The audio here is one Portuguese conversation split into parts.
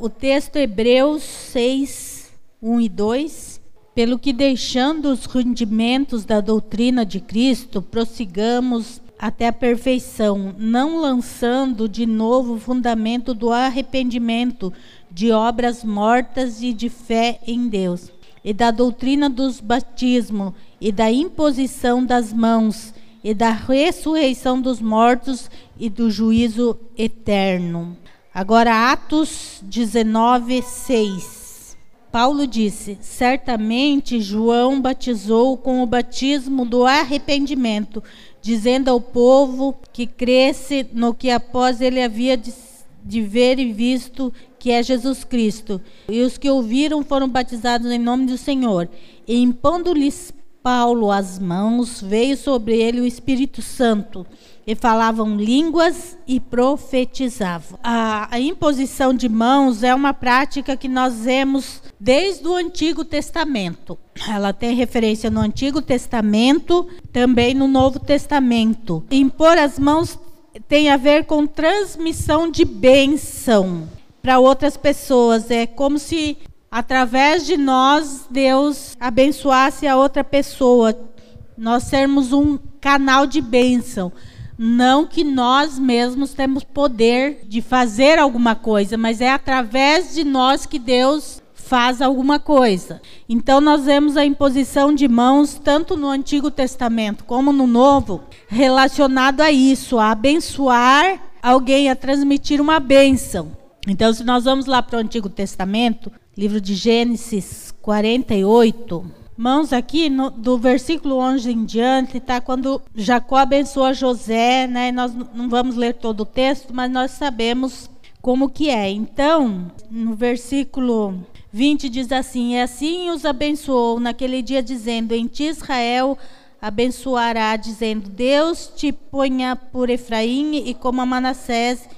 o texto Hebreus 6, 1 e 2. Pelo que, deixando os rendimentos da doutrina de Cristo, prossigamos até a perfeição, não lançando de novo o fundamento do arrependimento de obras mortas e de fé em Deus, e da doutrina dos batismos, e da imposição das mãos, e da ressurreição dos mortos e do juízo eterno. Agora, Atos 19, 6. Paulo disse: Certamente João batizou com o batismo do arrependimento, dizendo ao povo que cresce no que após ele havia de, de ver e visto, que é Jesus Cristo. E os que ouviram foram batizados em nome do Senhor. E impondo-lhes Paulo as mãos, veio sobre ele o Espírito Santo, e falavam línguas e profetizavam. A, a, imposição de mãos é uma prática que nós vemos desde o Antigo Testamento. Ela tem referência no Antigo Testamento, também no Novo Testamento. Impor as mãos tem a ver com transmissão de bênção para outras pessoas. É como se através de nós, Deus abençoasse a outra pessoa. Nós sermos um canal de bênção. Não que nós mesmos temos poder de fazer alguma coisa, mas é através de nós que Deus faz alguma coisa. Então nós vemos a imposição de mãos tanto no Antigo Testamento como no Novo, relacionado a isso, a abençoar alguém, a transmitir uma bênção. Então, se nós vamos lá para o Antigo Testamento, livro de Gênesis 48. Mãos aqui no, do versículo 11 em diante, tá? Quando Jacó abençoa José, né? Nós não vamos ler todo o texto, mas nós sabemos como que é. Então, no versículo 20 diz assim: E assim os abençoou naquele dia, dizendo: Em ti Israel abençoará, dizendo: Deus te ponha por Efraim e como a Manassés.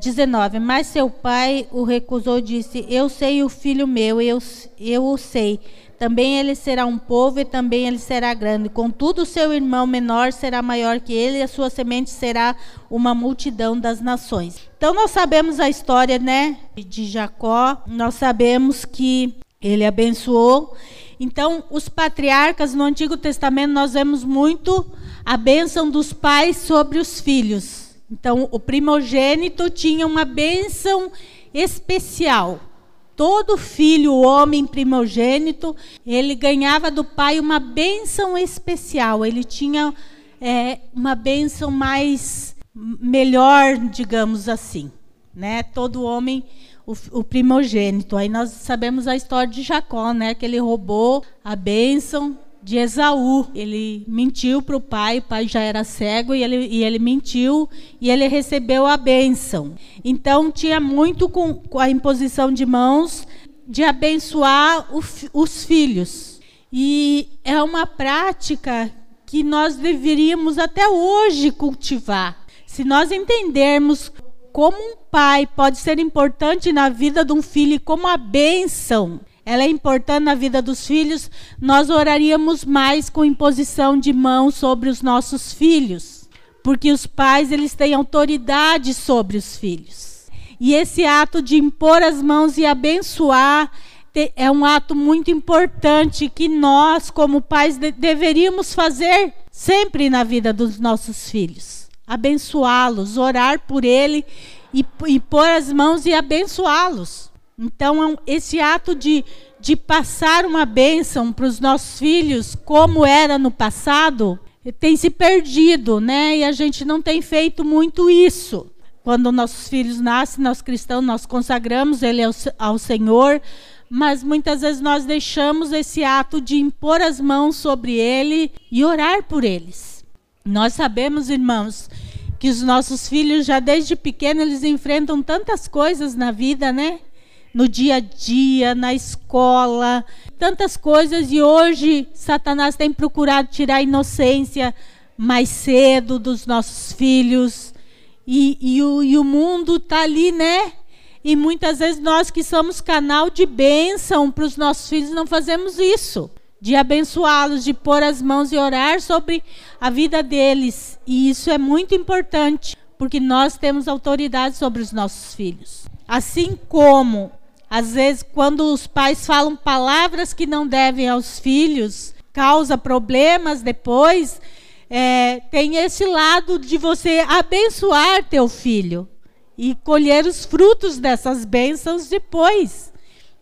19. Eh, Mas seu pai o recusou, disse: Eu sei o filho meu, eu, eu o sei. Também ele será um povo e também ele será grande. Contudo, seu irmão menor será maior que ele e a sua semente será uma multidão das nações. Então nós sabemos a história, né, de Jacó. Nós sabemos que ele abençoou então, os patriarcas no Antigo Testamento nós vemos muito a bênção dos pais sobre os filhos. Então, o primogênito tinha uma bênção especial. Todo filho, homem primogênito, ele ganhava do pai uma bênção especial. Ele tinha é, uma bênção mais melhor, digamos assim, né? Todo homem o, o, primogênito. Aí nós sabemos a história de Jacó, né? Que ele roubou a bênção de Esaú. Ele mentiu para o pai, o pai já era cego e ele, e ele mentiu e ele recebeu a bênção. Então tinha muito com, com a imposição de mãos de abençoar o, os filhos. E é uma prática que nós deveríamos até hoje cultivar. Se nós entendermos como um pai pode ser importante na vida de um filho como a bênção ela é importante na vida dos filhos, nós oraríamos mais com imposição de mão sobre os nossos filhos, porque os pais eles têm autoridade sobre os filhos. E esse ato de impor as mãos e abençoar é um ato muito importante que nós, como pais, deveríamos fazer sempre na vida dos nossos filhos abençoá-los, orar por ele e, e pôr as mãos e abençoá-los. Então, é esse ato de, de passar uma bênção para os nossos filhos, como era no passado, tem se perdido, né? E a gente não tem feito muito isso. Quando nossos filhos nascem, nós cristãos, nós consagramos ele ao, ao Senhor, mas muitas vezes nós deixamos esse ato de impor as mãos sobre ele e orar por eles. Nós sabemos, irmãos, que os nossos filhos já desde pequenos eles enfrentam tantas coisas na vida, né? No dia a dia, na escola, tantas coisas e hoje Satanás tem procurado tirar a inocência mais cedo dos nossos filhos e, e, o, e o mundo está ali, né? E muitas vezes nós que somos canal de bênção para os nossos filhos não fazemos isso de abençoá-los, de pôr as mãos e orar sobre a vida deles. E isso é muito importante, porque nós temos autoridade sobre os nossos filhos. Assim como Às vezes, quando os pais falam palavras que não devem aos filhos, causa problemas depois. É, tem esse lado de você abençoar teu filho e colher os frutos dessas bênçãos depois.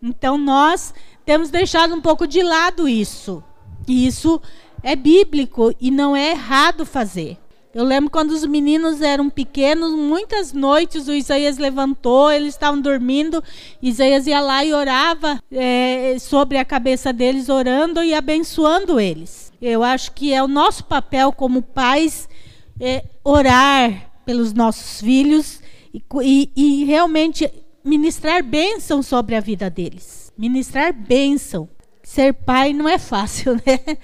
Então, nós temos deixado um pouco de lado isso. E isso é bíblico e não é errado fazer. Eu lembro quando os meninos eram pequenos, muitas noites o Isaías levantou, eles estavam dormindo, Isaías ia lá e orava é, sobre a cabeça deles, orando e abençoando eles. Eu acho que é o nosso papel como pais é, orar pelos nossos filhos e, e, e realmente ministrar bênção sobre a vida deles. Ministrar bênção. Ser pai não é fácil, né?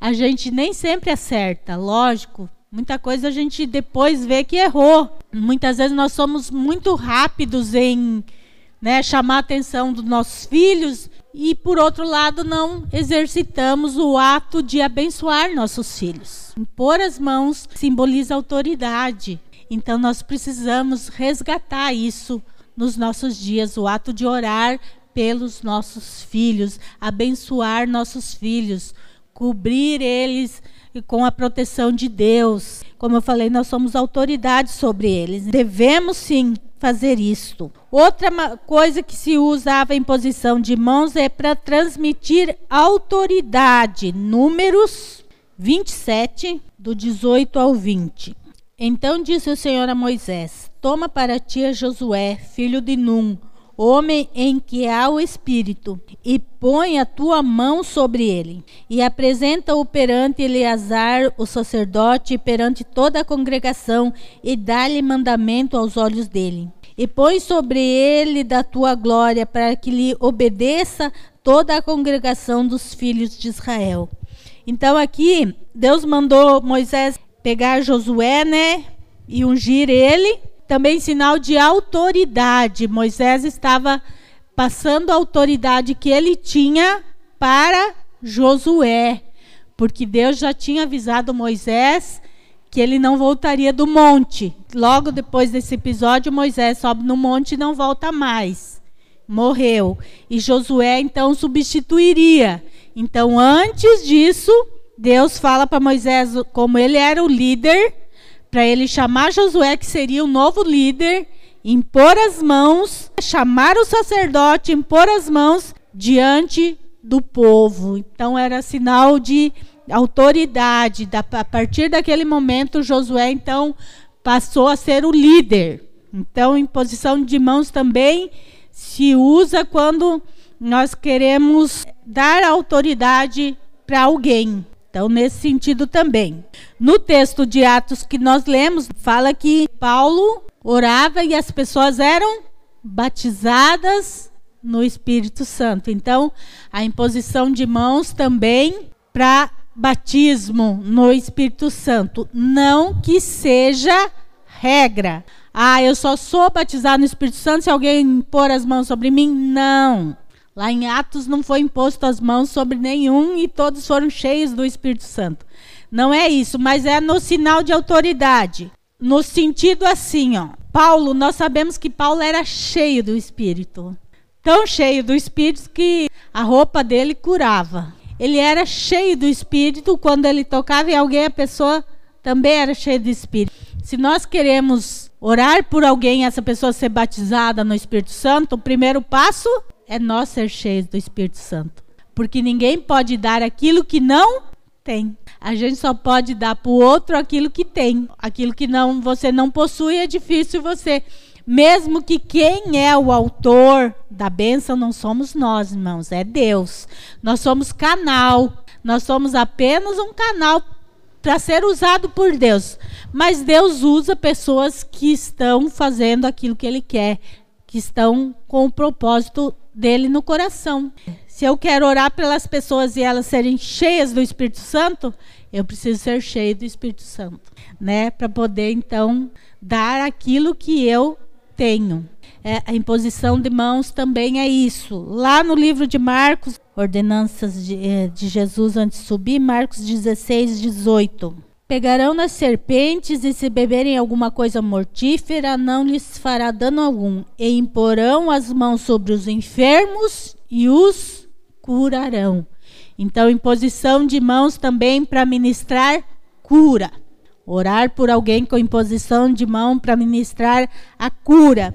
A gente nem sempre acerta, lógico. Muita coisa a gente depois vê que errou. Muitas vezes nós somos muito rápidos em né, chamar a atenção dos nossos filhos e, por outro lado, não exercitamos o ato de abençoar nossos filhos. Impor as mãos simboliza autoridade. Então, nós precisamos resgatar isso nos nossos dias, o ato de orar pelos nossos filhos, abençoar nossos filhos, cobrir eles com a proteção de Deus. Como eu falei, nós somos autoridade sobre eles. Devemos sim fazer isto. Outra coisa que se usava em posição de mãos é para transmitir autoridade. Números 27, do 18 ao 20. Então disse o Senhor a Moisés: Toma para ti a Josué, filho de Num, homem em que há o Espírito, e põe a tua mão sobre ele, e apresenta-o perante Eleazar, o sacerdote, perante toda a congregação, e dá-lhe mandamento aos olhos dele. E põe sobre ele da tua glória, para que lhe obedeça toda a congregação dos filhos de Israel. Então aqui, Deus mandou Moisés pegar Josué, né, e ungir ele, também sinal de autoridade. Moisés estava passando a autoridade que ele tinha para Josué, porque Deus já tinha avisado Moisés que ele não voltaria do monte. Logo depois desse episódio, Moisés sobe no monte e não volta mais. Morreu. E Josué então substituiria. Então, antes disso, Deus fala para Moisés como ele era o líder para ele chamar Josué, que seria o novo líder, impor as mãos, chamar o sacerdote, impor as mãos diante do povo. Então era sinal de autoridade. a partir daquele momento, Josué então passou a ser o líder. Então, imposição de mãos também se usa quando nós queremos dar autoridade para alguém. Então, nesse sentido também. No texto de Atos que nós lemos, fala que Paulo orava e as pessoas eram batizadas no Espírito Santo. Então, a imposição de mãos também para batismo no Espírito Santo. Não que seja regra. Ah, eu só sou batizado no Espírito Santo se alguém pôr as mãos sobre mim? Não. Lá em Atos não foi imposto as mãos sobre nenhum e todos foram cheios do Espírito Santo. Não é isso, mas é no sinal de autoridade. No sentido assim, ó. Paulo, nós sabemos que Paulo era cheio do Espírito. Tão cheio do Espírito que a roupa dele curava. Ele era cheio do Espírito, quando ele tocava em alguém, a pessoa também era cheia do Espírito. Se nós queremos orar por alguém, essa pessoa ser batizada no Espírito Santo, o primeiro passo é nós ser cheios do Espírito Santo. Porque ninguém pode dar aquilo que não tem. A gente só pode dar para o outro aquilo que tem. Aquilo que não você não possui é difícil você. Mesmo que quem é o autor da bênção não somos nós, irmãos, é Deus. Nós somos canal. Nós somos apenas um canal para ser usado por Deus. Mas Deus usa pessoas que estão fazendo aquilo que Ele quer, que estão com o propósito dele no coração. Se eu quero orar pelas pessoas e elas serem cheias do Espírito Santo, eu preciso ser cheio do Espírito Santo, né? Para poder então dar aquilo que eu tenho. É, a imposição de mãos também é isso. Lá no livro de Marcos, ordenanças de, é, de Jesus antes de subir, Marcos 16, 18. Pegarão nas serpentes e se beberem alguma coisa mortífera, não lhes fará dano algum. E imporão as mãos sobre os enfermos e os curarão. Então, imposição de mãos também para ministrar cura. Orar por alguém com imposição de mão para ministrar a cura.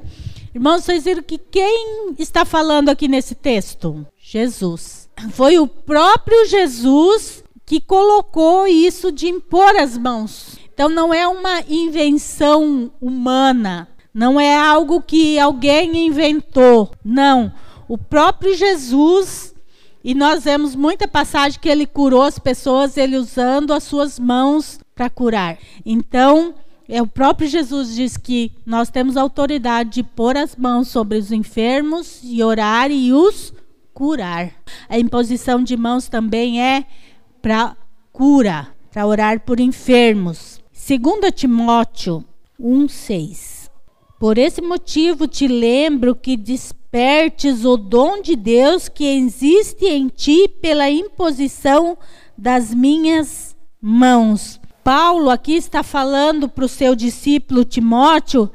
Irmãos, vocês viram que quem está falando aqui nesse texto? Jesus. Foi o próprio Jesus que colocou isso de impor as mãos. Então não é uma invenção humana, não é algo que alguém inventou. Não, o próprio Jesus e nós vemos muita passagem que ele curou as pessoas, ele usando as suas mãos para curar. Então, é o próprio Jesus diz que nós temos autoridade de pôr as mãos sobre os enfermos e orar e os curar. A imposição de mãos também é para cura, para orar por enfermos. 2 Timóteo 1:6. Por esse motivo te lembro que despertes o dom de Deus que existe em ti pela imposição das minhas mãos. Paulo aqui está falando para o seu discípulo Timóteo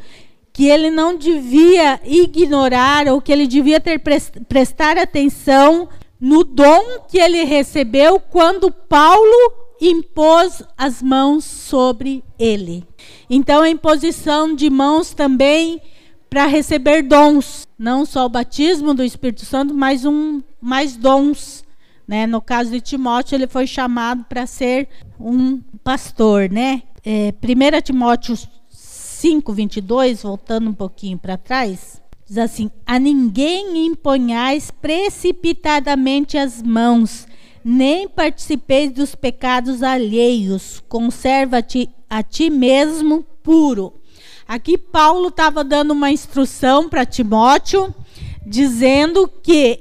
que ele não devia ignorar ou que ele devia ter prestar atenção no dom que ele recebeu quando Paulo impôs as mãos sobre ele. Então a imposição de mãos também para receber dons, não só o batismo do Espírito Santo, mas um mais dons né? No caso de Timóteo, ele foi chamado para ser um pastor. Né? É, 1 Timóteo 5, 22, voltando um pouquinho para trás, diz assim: A ninguém imponhais precipitadamente as mãos, nem participeis dos pecados alheios, conserva-te a ti mesmo puro. Aqui Paulo estava dando uma instrução para Timóteo, dizendo que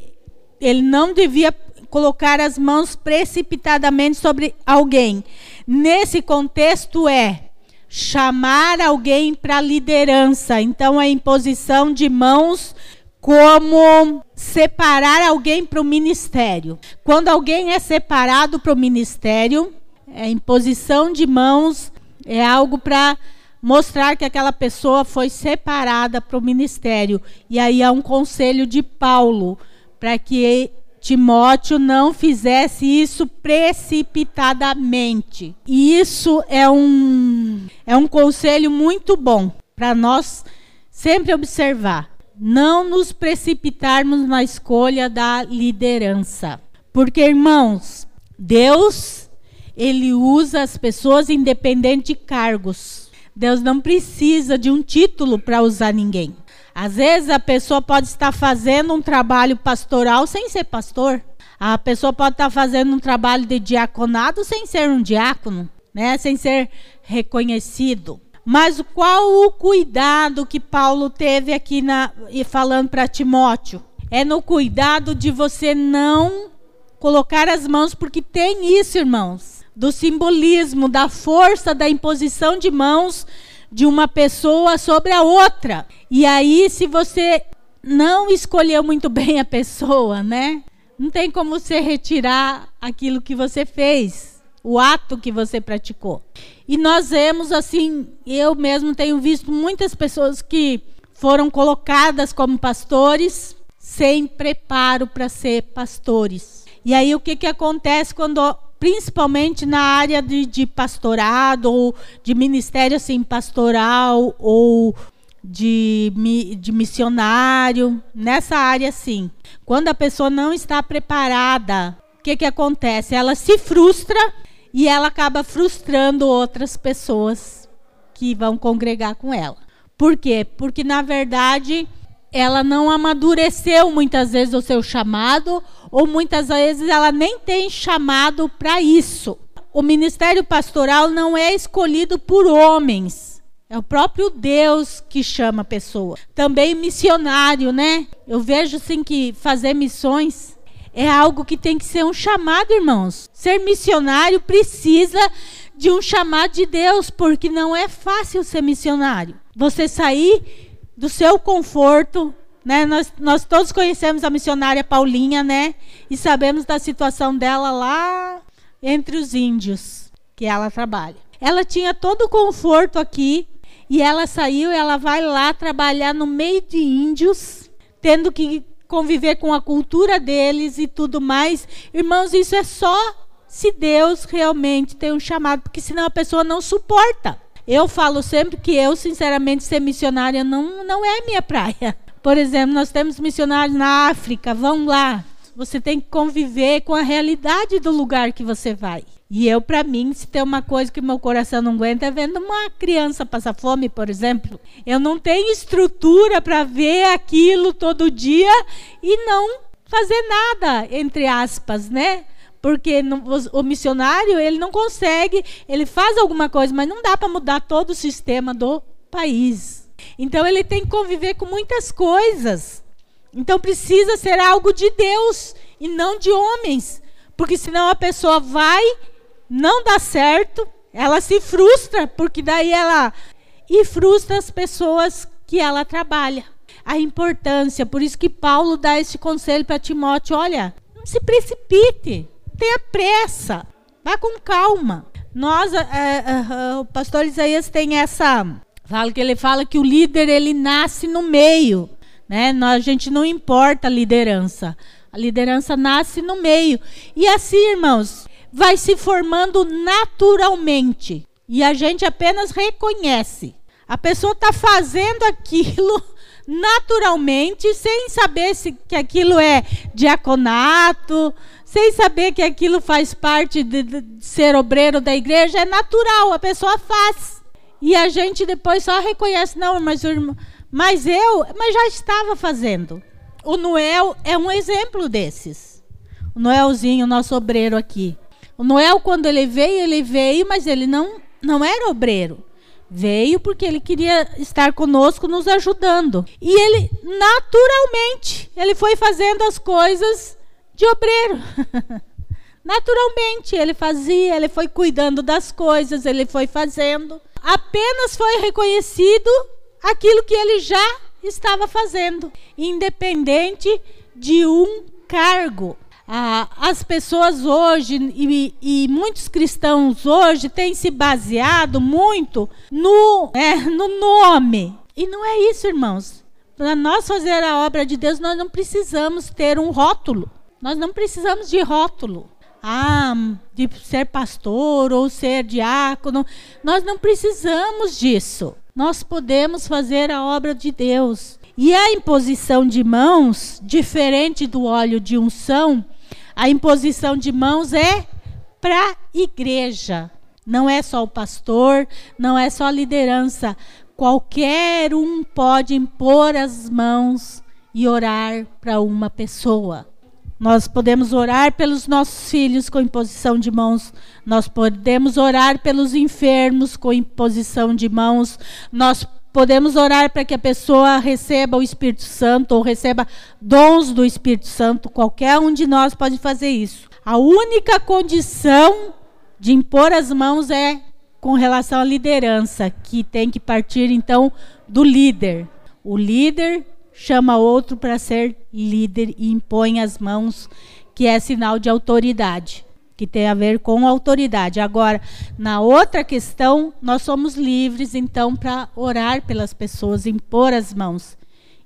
ele não devia colocar as mãos precipitadamente sobre alguém. Nesse contexto é chamar alguém para liderança. Então a imposição de mãos como separar alguém para o ministério. Quando alguém é separado para o ministério, a imposição de mãos é algo para mostrar que aquela pessoa foi separada para o ministério. E aí há um conselho de Paulo para que Timóteo não fizesse isso precipitadamente. E isso é um, é um conselho muito bom para nós sempre observar. Não nos precipitarmos na escolha da liderança. Porque, irmãos, Deus, ele usa as pessoas independente de cargos. Deus não precisa de um título para usar ninguém. Às vezes a pessoa pode estar fazendo um trabalho pastoral sem ser pastor. A pessoa pode estar fazendo um trabalho de diaconado sem ser um diácono, né? Sem ser reconhecido. Mas qual o cuidado que Paulo teve aqui na, e falando para Timóteo? É no cuidado de você não colocar as mãos, porque tem isso, irmãos, do simbolismo, da força da imposição de mãos de uma pessoa sobre a outra. E aí, se você não escolheu muito bem a pessoa, né? Não tem como você retirar aquilo que você fez, o ato que você praticou. E nós vemos assim, eu mesmo tenho visto muitas pessoas que foram colocadas como pastores sem preparo para ser pastores. E aí o que, que acontece quando principalmente na área de, de pastorado ou de ministério assim pastoral ou de, de missionário, nessa área sim. Quando a pessoa não está preparada, o que, que acontece? Ela se frustra e ela acaba frustrando outras pessoas que vão congregar com ela. Por quê? Porque, na verdade, ela não amadureceu muitas vezes o seu chamado, ou muitas vezes ela nem tem chamado para isso. O ministério pastoral não é escolhido por homens. É o próprio Deus que chama a pessoa. Também missionário, né? Eu vejo assim que fazer missões é algo que tem que ser um chamado, irmãos. Ser missionário precisa de um chamado de Deus, porque não é fácil ser missionário. Você sair do seu conforto. Né? Nós, nós todos conhecemos a missionária Paulinha, né? E sabemos da situação dela lá entre os índios que ela trabalha. Ela tinha todo o conforto aqui e ela saiu, ela vai lá trabalhar no meio de índios, tendo que conviver com a cultura deles e tudo mais. Irmãos, isso é só se Deus realmente tem um chamado, porque senão a pessoa não suporta. Eu falo sempre que eu, sinceramente, ser missionária não, não é minha praia. Por exemplo, nós temos missionários na África, vão lá. Você tem que conviver com a realidade do lugar que você vai. E eu, para mim, se tem uma coisa que meu coração não aguenta é vendo uma criança passar fome, por exemplo. Eu não tenho estrutura para ver aquilo todo dia e não fazer nada, entre aspas, né? Porque no, o, o missionário, ele não consegue, ele faz alguma coisa, mas não dá para mudar todo o sistema do país. Então ele tem que conviver com muitas coisas. Então precisa ser algo de Deus e não de homens, porque senão a pessoa vai, não dá certo, ela se frustra, porque daí ela e frustra as pessoas que ela trabalha. A importância, por isso que Paulo dá esse conselho para Timóteo: olha, não se precipite, tenha pressa, vá com calma. Nós, é, é, o pastor Isaías tem essa Fala que ele fala que o líder ele nasce no meio, né? A gente não importa a liderança. A liderança nasce no meio. E assim, irmãos, vai se formando naturalmente. E a gente apenas reconhece. A pessoa está fazendo aquilo naturalmente, sem saber se que aquilo é diaconato, sem saber que aquilo faz parte de, de ser obreiro da igreja, é natural, a pessoa faz. E a gente depois só reconhece, não, mas, mas eu, mas já estava fazendo. O Noel é um exemplo desses. O Noelzinho, nosso obreiro aqui. O Noel, quando ele veio, ele veio, mas ele não, não era obreiro. Veio porque ele queria estar conosco, nos ajudando. E ele, naturalmente, ele foi fazendo as coisas de obreiro. naturalmente, ele fazia, ele foi cuidando das coisas, ele foi fazendo apenas foi reconhecido aquilo que ele já estava fazendo, independente de um cargo. Ah, as pessoas hoje e, e, muitos cristãos hoje têm se baseado muito no, é, no nome. E não é isso, irmãos. Para nós fazer a obra de Deus, nós não precisamos ter um rótulo. Nós não precisamos de rótulo ah, de ser pastor ou ser diácono. Nós não precisamos disso. Nós podemos fazer a obra de Deus. E a imposição de mãos, diferente do óleo de unção, a imposição de mãos é para a igreja. Não é só o pastor, não é só a liderança. Qualquer um pode impor as mãos e orar para uma pessoa. Nós podemos orar pelos nossos filhos com imposição de mãos. Nós podemos orar pelos enfermos com imposição de mãos. Nós podemos orar para que a pessoa receba o Espírito Santo ou receba dons do Espírito Santo. Qualquer um de nós pode fazer isso. A única condição de impor as mãos é com relação à liderança, que tem que partir então do líder. O líder chama outro para ser líder e impõe as mãos, que é sinal de autoridade, que tem a ver com autoridade. Agora, na outra questão, nós somos livres então para orar pelas pessoas, impor as mãos.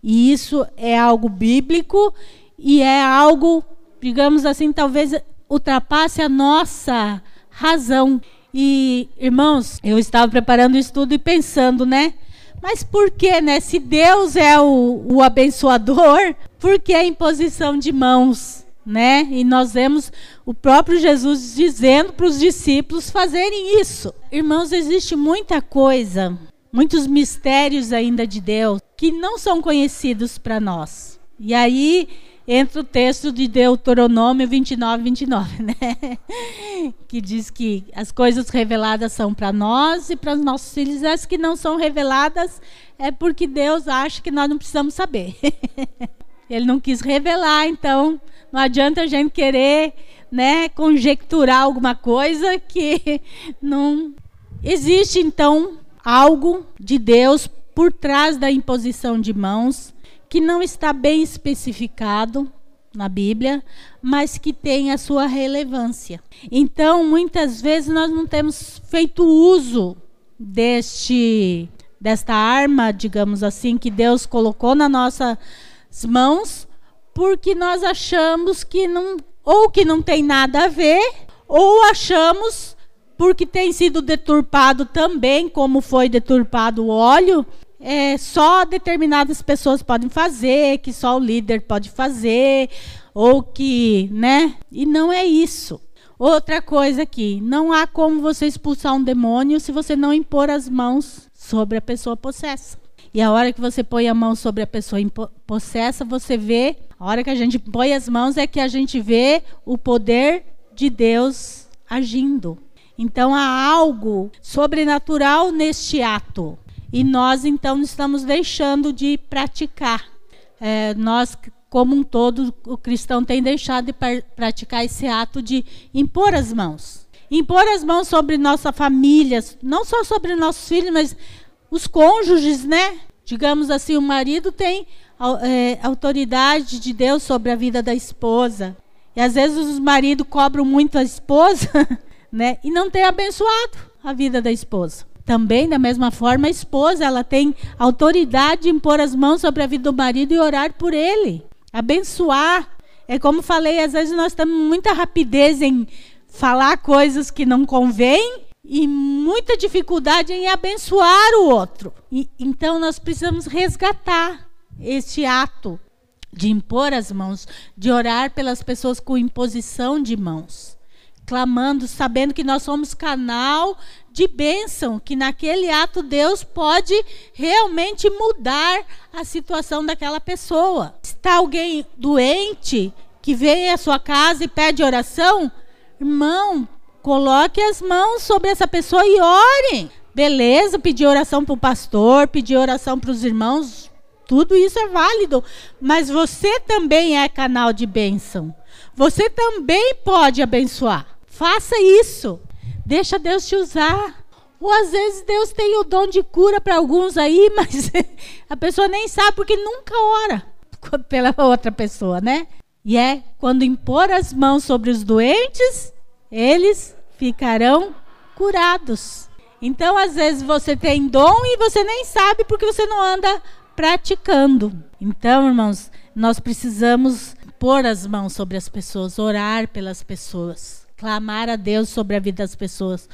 E isso é algo bíblico e é algo, digamos assim, talvez ultrapasse a nossa razão. E, irmãos, eu estava preparando o estudo e pensando, né? Mas por que, né? Se Deus é o, o abençoador, por que a imposição de mãos? Né? E nós vemos o próprio Jesus dizendo para os discípulos fazerem isso. Irmãos, existe muita coisa, muitos mistérios ainda de Deus que não são conhecidos para nós. E aí entra o texto de Deuteronômio 29, 29, né? Que diz que as coisas reveladas são para nós e para os nossos filhos. As que não são reveladas é porque Deus acha que nós não precisamos saber. Ele não quis revelar, então não adianta a gente querer, né, conjecturar alguma coisa que não existe então algo de Deus por trás da imposição de mãos que não está bem especificado, na Bíblia, mas que tem a sua relevância. Então, muitas vezes nós não temos feito uso deste desta arma, digamos assim, que Deus colocou nas nossas mãos, porque nós achamos que não ou que não tem nada a ver, ou achamos porque tem sido deturpado também, como foi deturpado o óleo, é, só determinadas pessoas podem fazer, que só o líder pode fazer, ou que, né? E não é isso. Outra coisa aqui, não há como você expulsar um demônio se você não impor as mãos sobre a pessoa possessa. E a hora que você põe a mão sobre a pessoa possessa, você vê, a hora que a gente põe as mãos é que a gente vê o poder de Deus agindo. Então há algo sobrenatural neste ato. E nós então estamos deixando de praticar. É, nós, como um todo, o cristão tem deixado de praticar esse ato de impor as mãos. Impor as mãos sobre nossa família, não só sobre nossos filhos, mas os cônjuges, né? Digamos assim, o marido tem é, autoridade de Deus sobre a vida da esposa. E às vezes os maridos cobram muito a esposa, né? E não tem abençoado a vida da esposa. Também, da mesma forma, a esposa ela tem autoridade de impor as mãos sobre a vida do marido e orar por ele, abençoar. É como falei, às vezes nós temos muita rapidez em falar coisas que não convém e muita dificuldade em abençoar o outro. E, então nós precisamos resgatar este ato de impor as mãos, de orar pelas pessoas com imposição de mãos clamando, sabendo que nós somos canal de bênção, que naquele ato Deus pode realmente mudar a situação daquela pessoa. Está alguém doente que vem à sua casa e pede oração, irmão, coloque as mãos sobre essa pessoa e ore. Beleza, pedir oração para o pastor, pedir oração para os irmãos, tudo isso é válido, mas você também é canal de bênção. Você também pode abençoar. Faça isso. Deixa Deus te usar. Ou às vezes Deus tem o dom de cura para alguns aí, mas a pessoa nem sabe porque nunca ora pela outra pessoa, né? E é quando impor as mãos sobre os doentes, eles ficarão curados. Então, às vezes você tem dom e você nem sabe porque você não anda praticando. Então, irmãos, nós precisamos pôr as mãos sobre as pessoas, orar pelas pessoas clamar a Deus sobre a vida das pessoas,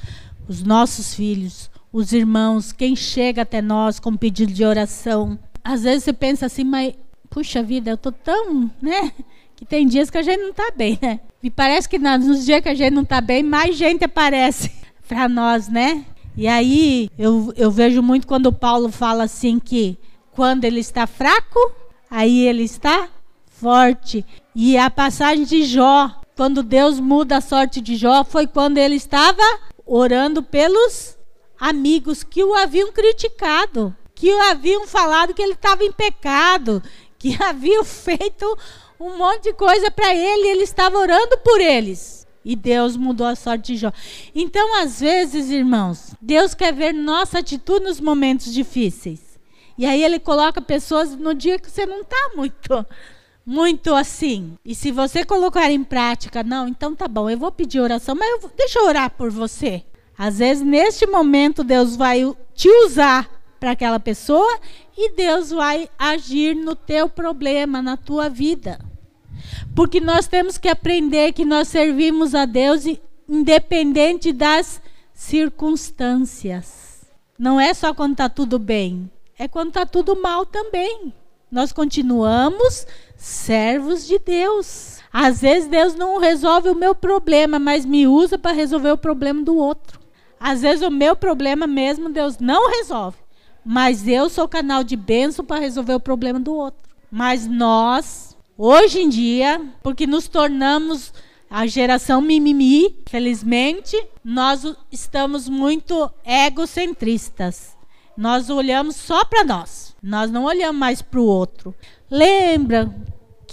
os nossos filhos, os irmãos, quem chega até nós com pedido de oração. Às vezes você pensa assim, mas puxa vida, eu tô tão, né? Que tem dias que a gente não tá bem, né? E parece que nos dias que a gente não tá bem, mais gente aparece para nós, né? E aí eu, eu vejo muito quando o Paulo fala assim que quando ele está fraco, aí ele está forte. E a passagem de Jó, quando Deus muda a sorte de Jó, foi quando ele estava orando pelos amigos que o haviam criticado, que o haviam falado que ele estava em pecado, que haviam feito um monte de coisa para ele, ele estava orando por eles. E Deus mudou a sorte de Jó. Então, às vezes, irmãos, Deus quer ver nossa atitude nos momentos difíceis. E aí ele coloca pessoas no dia que você não está muito muito assim. E se você colocar em prática, não, então tá bom, eu vou pedir oração, mas eu, deixa eu orar por você. Às vezes, neste momento, Deus vai te usar para aquela pessoa e Deus vai agir no teu problema, na tua vida. Porque nós temos que aprender que nós servimos a Deus independente das circunstâncias. Não é só quando está tudo bem, é quando está tudo mal também. Nós continuamos servos de Deus. Às vezes Deus não resolve o meu problema, mas me usa para resolver o problema do outro. Às vezes o meu problema mesmo Deus não resolve, mas eu sou canal de bênção para resolver o problema do outro. Mas nós, hoje em dia, porque nos tornamos a geração mimimi, felizmente, nós estamos muito egocentristas. Nós olhamos só para nós. Nós não olhamos mais para o outro. Lembra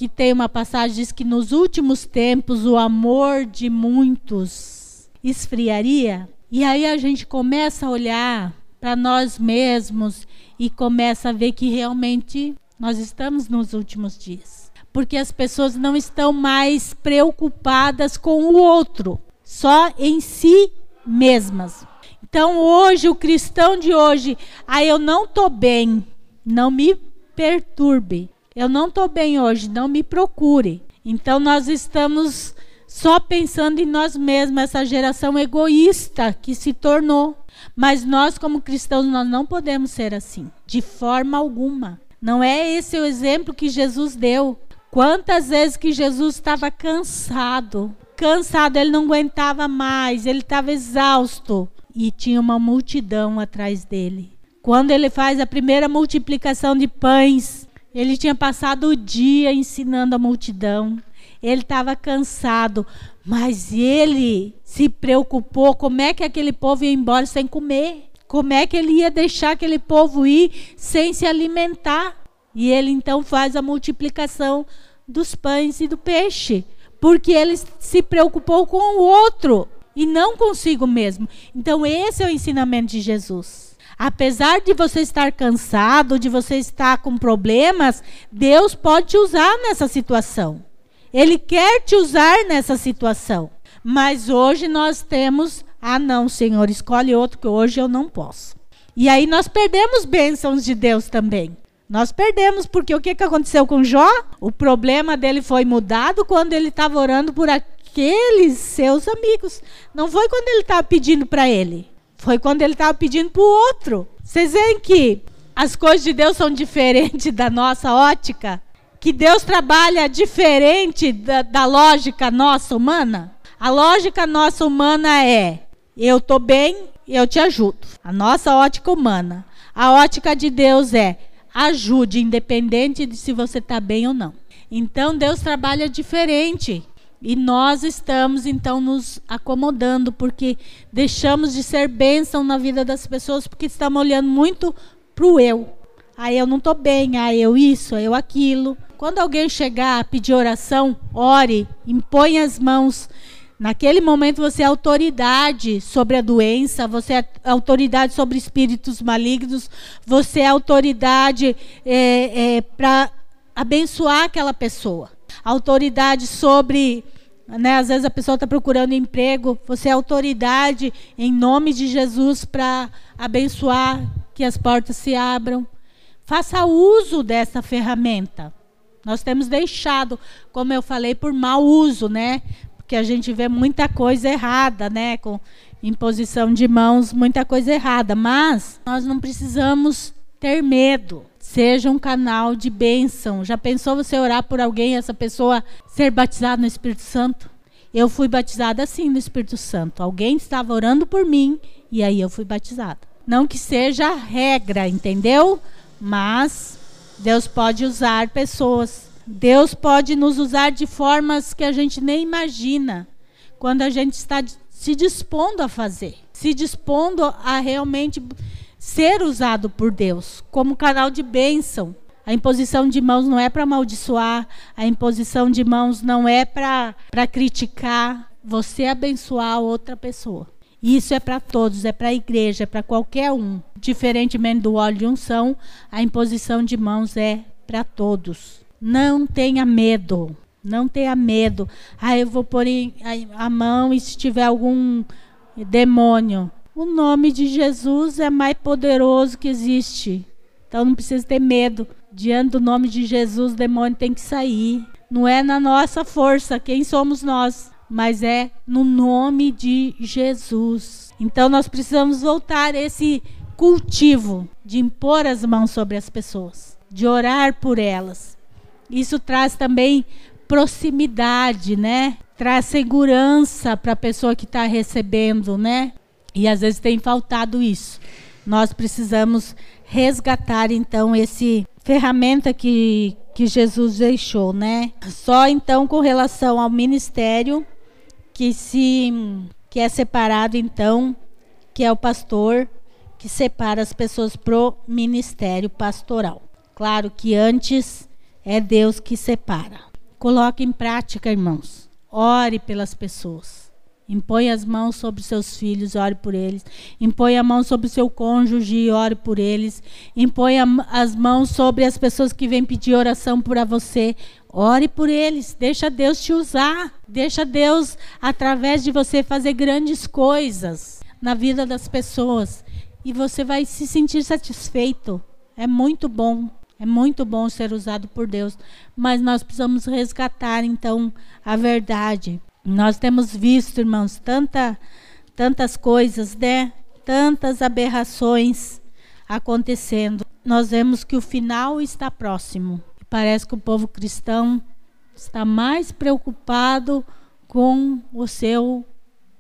que tem uma passagem diz que nos últimos tempos o amor de muitos esfriaria. E aí a gente começa a olhar para nós mesmos e começa a ver que realmente nós estamos nos últimos dias. porque as pessoas não estão mais preocupadas com o outro, só em si mesmas. Então, hoje, o cristão de hoje, ah, eu não estou bem, não me perturbe. Eu não estou bem hoje, não me procure. Então, nós estamos só pensando em nós mesmos, essa geração egoísta que se tornou. Mas nós, como cristãos, nós não podemos ser assim, de forma alguma. Não é esse o exemplo que Jesus deu. Quantas vezes que Jesus estava cansado, cansado, ele não aguentava mais, ele estava exausto e tinha uma multidão atrás dele. Quando ele faz a primeira multiplicação de pães, ele tinha passado o dia ensinando a multidão. Ele estava cansado, mas ele se preocupou como é que aquele povo ia embora sem comer. Como é que ele ia deixar aquele povo ir sem se alimentar? E ele então faz a multiplicação dos pães e do peixe, porque ele se preocupou com o outro e não consigo mesmo. Então, esse é o ensinamento de Jesus. Apesar de você estar cansado, de você estar com problemas, Deus pode te usar nessa situação. Ele quer te usar nessa situação. Mas hoje nós temos, ah, não, Senhor, escolhe outro que hoje eu não posso. E aí nós perdemos bênçãos de Deus também. Nós perdemos, porque o que, que aconteceu com Jó? O problema dele foi mudado quando ele estava orando por aqueles seus amigos. Não foi quando ele estava pedindo para ele. Foi quando ele estava pedindo para o outro. Vocês veem que as coisas de Deus são diferentes da nossa ótica? Que Deus trabalha diferente da, da lógica nossa humana? A lógica nossa humana é: eu estou bem, eu te ajudo. A nossa ótica humana. A ótica de Deus é: ajude, independente de se você está bem ou não. Então Deus trabalha diferente. E nós estamos então nos acomodando porque deixamos de ser bênção na vida das pessoas porque estamos olhando muito para o eu. Ah, eu não estou bem, ah, eu isso, eu aquilo. Quando alguém chegar a pedir oração, ore, impõe as mãos. Naquele momento você é autoridade sobre a doença, você é autoridade sobre espíritos malignos, você é autoridade é, é, para abençoar aquela pessoa autoridade sobre. Né, às vezes a pessoa está procurando emprego, você é autoridade em nome de Jesus para abençoar que as portas se abram. Faça uso dessa ferramenta. Nós temos deixado, como eu falei, por mau uso, né? Porque a gente vê muita coisa errada, né? Com imposição de mãos, muita coisa errada. Mas nós não precisamos ter medo. Seja um canal de bênção. Já pensou você orar por alguém essa pessoa ser batizada no Espírito Santo? Eu fui batizada assim no Espírito Santo. Alguém estava orando por mim e aí eu fui batizada. Não que seja regra, entendeu? Mas Deus pode usar pessoas. Deus pode nos usar de formas que a gente nem imagina. Quando a gente está se dispondo a fazer, se dispondo a realmente ser usado por Deus como canal de bênção. A imposição de mãos não é para amaldiçoar, a imposição de mãos não é para criticar, você abençoar outra pessoa. Isso é para todos, é para a igreja, é para qualquer um. Diferentemente do óleo de unção, a imposição de mãos é para todos. Não tenha medo, não tenha medo. Ah, eu vou pôr a mão e se tiver algum demônio, o nome de Jesus é mais poderoso que existe. Então não precisa ter medo. Diante do nome de Jesus, o demônio tem que sair. Não é na nossa força, quem somos nós, mas é no nome de Jesus. Então nós precisamos voltar esse cultivo de impor as mãos sobre as pessoas, de orar por elas. Isso traz também proximidade, né? Traz segurança para a pessoa que está recebendo, né? E às vezes tem faltado isso. Nós precisamos resgatar então esse ferramenta que que Jesus deixou, né? Só então com relação ao ministério que se que é separado então, que é o pastor que separa as pessoas pro ministério pastoral. Claro que antes é Deus que separa. Coloque em prática, irmãos. Ore pelas pessoas. Impõe as mãos sobre seus filhos, ore por eles. Impõe a mão sobre seu cônjuge e ore por eles. Impõe a, as mãos sobre as pessoas que vêm pedir oração por você. Ore por eles. Deixa Deus te usar. Deixa Deus, através de você, fazer grandes coisas na vida das pessoas. E você vai se sentir satisfeito. É muito bom. É muito bom ser usado por Deus. Mas nós precisamos resgatar, então, a verdade. Nós temos visto, irmãos, tanta, tantas coisas, né? Tantas aberrações acontecendo. Nós vemos que o final está próximo. Parece que o povo cristão está mais preocupado com o seu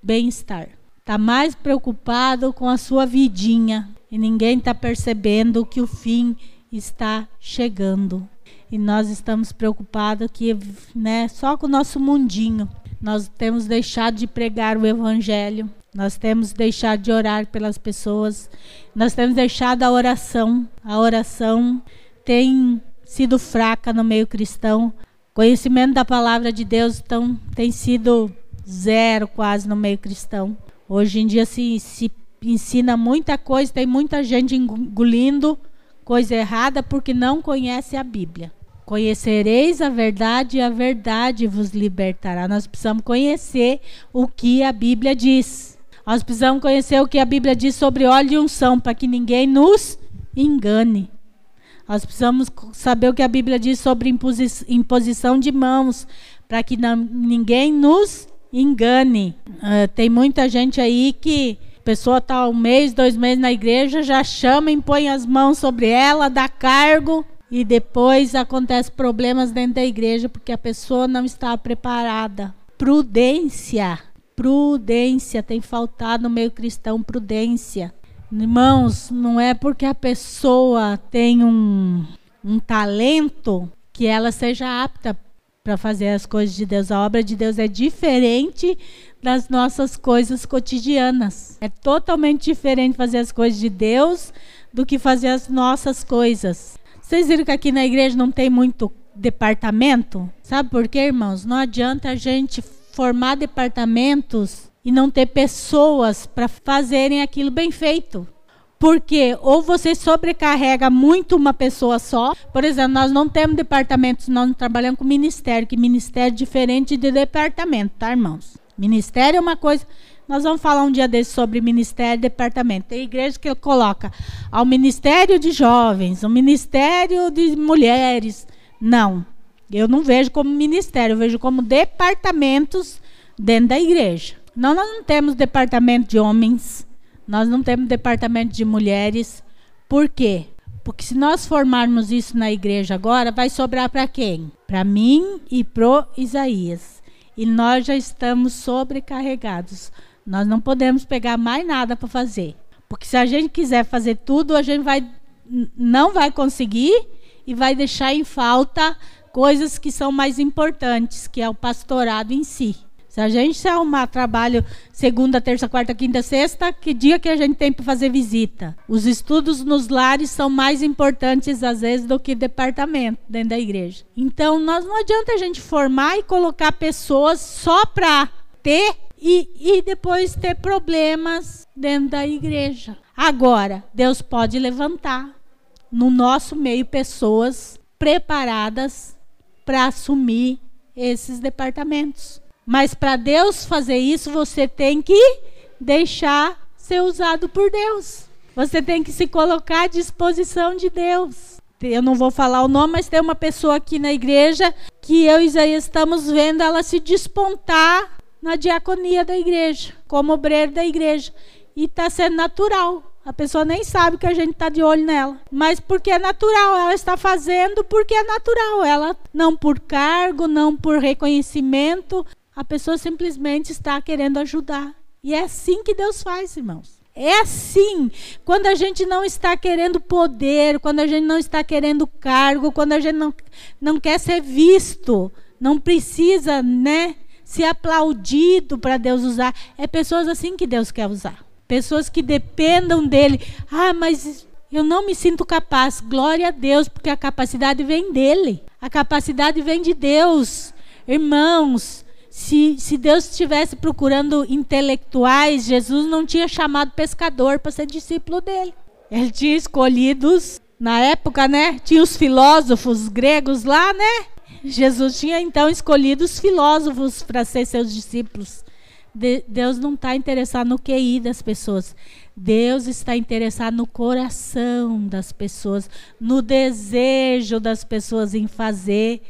bem-estar. Está mais preocupado com a sua vidinha. E ninguém está percebendo que o fim está chegando. E nós estamos preocupados que, né, só com o nosso mundinho. Nós temos deixado de pregar o evangelho. Nós temos deixado de orar pelas pessoas. Nós temos deixado a oração. A oração tem sido fraca no meio cristão. Conhecimento da palavra de Deus então, tem sido zero quase no meio cristão. Hoje em dia se, se ensina muita coisa, tem muita gente engolindo coisa errada porque não conhece a Bíblia. Conhecereis a verdade e a verdade vos libertará. Nós precisamos conhecer o que a Bíblia diz. Nós precisamos conhecer o que a Bíblia diz sobre óleo e unção, para que ninguém nos engane. Nós precisamos saber o que a Bíblia diz sobre imposi imposição de mãos, para que não, ninguém nos engane. Uh, tem muita gente aí que a pessoa está um mês, dois meses na igreja, já chama, impõe as mãos sobre ela, dá cargo e depois acontece problemas dentro da igreja porque a pessoa não está preparada. Prudência, prudência tem faltado no meio cristão prudência. Irmãos, não é porque a pessoa tem um, um talento que ela seja apta para fazer as coisas de Deus. A obra de Deus é diferente das nossas coisas cotidianas. É totalmente diferente fazer as coisas de Deus do que fazer as nossas coisas. Vocês viram que aqui na igreja não tem muito departamento? Sabe por quê, irmãos? Não adianta a gente formar departamentos e não ter pessoas para fazerem aquilo bem feito. Porque ou você sobrecarrega muito uma pessoa só. Por exemplo, nós não temos departamentos, nós não trabalhamos com ministério, que ministério é diferente de departamento, tá, irmãos? Ministério é uma coisa. Nós vamos falar um dia desse sobre ministério e departamento. Tem igreja que coloca ao ministério de jovens, o ministério de mulheres. Não. Eu não vejo como ministério, eu vejo como departamentos dentro da igreja. Não, nós não temos departamento de homens, nós não temos departamento de mulheres. Por quê? Porque se nós formarmos isso na igreja agora, vai sobrar para quem? Para mim e pro Isaías. E nós já estamos sobrecarregados. Nós não podemos pegar mais nada para fazer. Porque se a gente quiser fazer tudo, a gente vai não vai conseguir e vai deixar em falta coisas que são mais importantes, que é o pastorado em si. Se a gente se arrumar trabalho segunda, terça, quarta, quinta, sexta, que dia que a gente tem para fazer visita? Os estudos nos lares são mais importantes às vezes do que departamento dentro da igreja. Então, nós não adianta a gente formar e colocar pessoas só para ter e, e depois ter problemas dentro da igreja. Agora, Deus pode levantar no nosso meio pessoas preparadas para assumir esses departamentos. Mas para Deus fazer isso, você tem que deixar ser usado por Deus. Você tem que se colocar à disposição de Deus. Eu não vou falar o nome, mas tem uma pessoa aqui na igreja que eu e Isaías estamos vendo ela se despontar na diaconia da igreja, como obreiro da igreja. E está sendo natural. A pessoa nem sabe que a gente está de olho nela. Mas porque é natural, ela está fazendo porque é natural. Ela não por cargo, não por reconhecimento. A pessoa simplesmente está querendo ajudar. E é assim que Deus faz, irmãos. É assim. Quando a gente não está querendo poder, quando a gente não está querendo cargo, quando a gente não, não quer ser visto, não precisa, né? Ser aplaudido para Deus usar. É pessoas assim que Deus quer usar. Pessoas que dependam dele. Ah, mas eu não me sinto capaz. Glória a Deus, porque a capacidade vem dele. A capacidade vem de Deus. Irmãos, Se, se Deus estivesse procurando intelectuais, Jesus não tinha chamado pescador para ser discípulo dele. Ele tinha escolhidos, na época, né? Tinha os filósofos gregos lá, né? Jesus tinha então escolhido os filósofos para ser seus discípulos. De, Deus não está interessado no QI das pessoas. Deus está interessado no coração das pessoas, no desejo das pessoas em fazer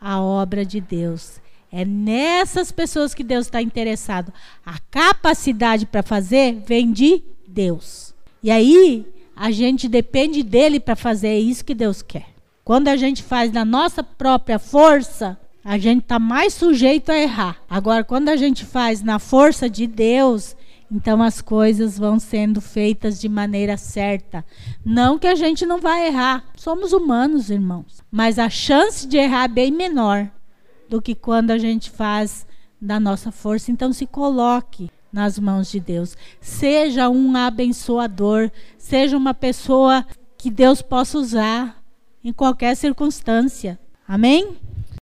a obra de Deus. É nessas pessoas que Deus está interessado. A capacidade para fazer vem de Deus. E aí, a gente depende dele para fazer isso que Deus quer. Quando a gente faz na nossa própria força, a gente está mais sujeito a errar. Agora, quando a gente faz na força de Deus, então as coisas vão sendo feitas de maneira certa. Não que a gente não vai errar. Somos humanos, irmãos. Mas a chance de errar é bem menor do que quando a gente faz da nossa força. Então se coloque nas mãos de Deus. Seja um abençoador, seja uma pessoa que Deus possa usar em qualquer circunstância. Amém?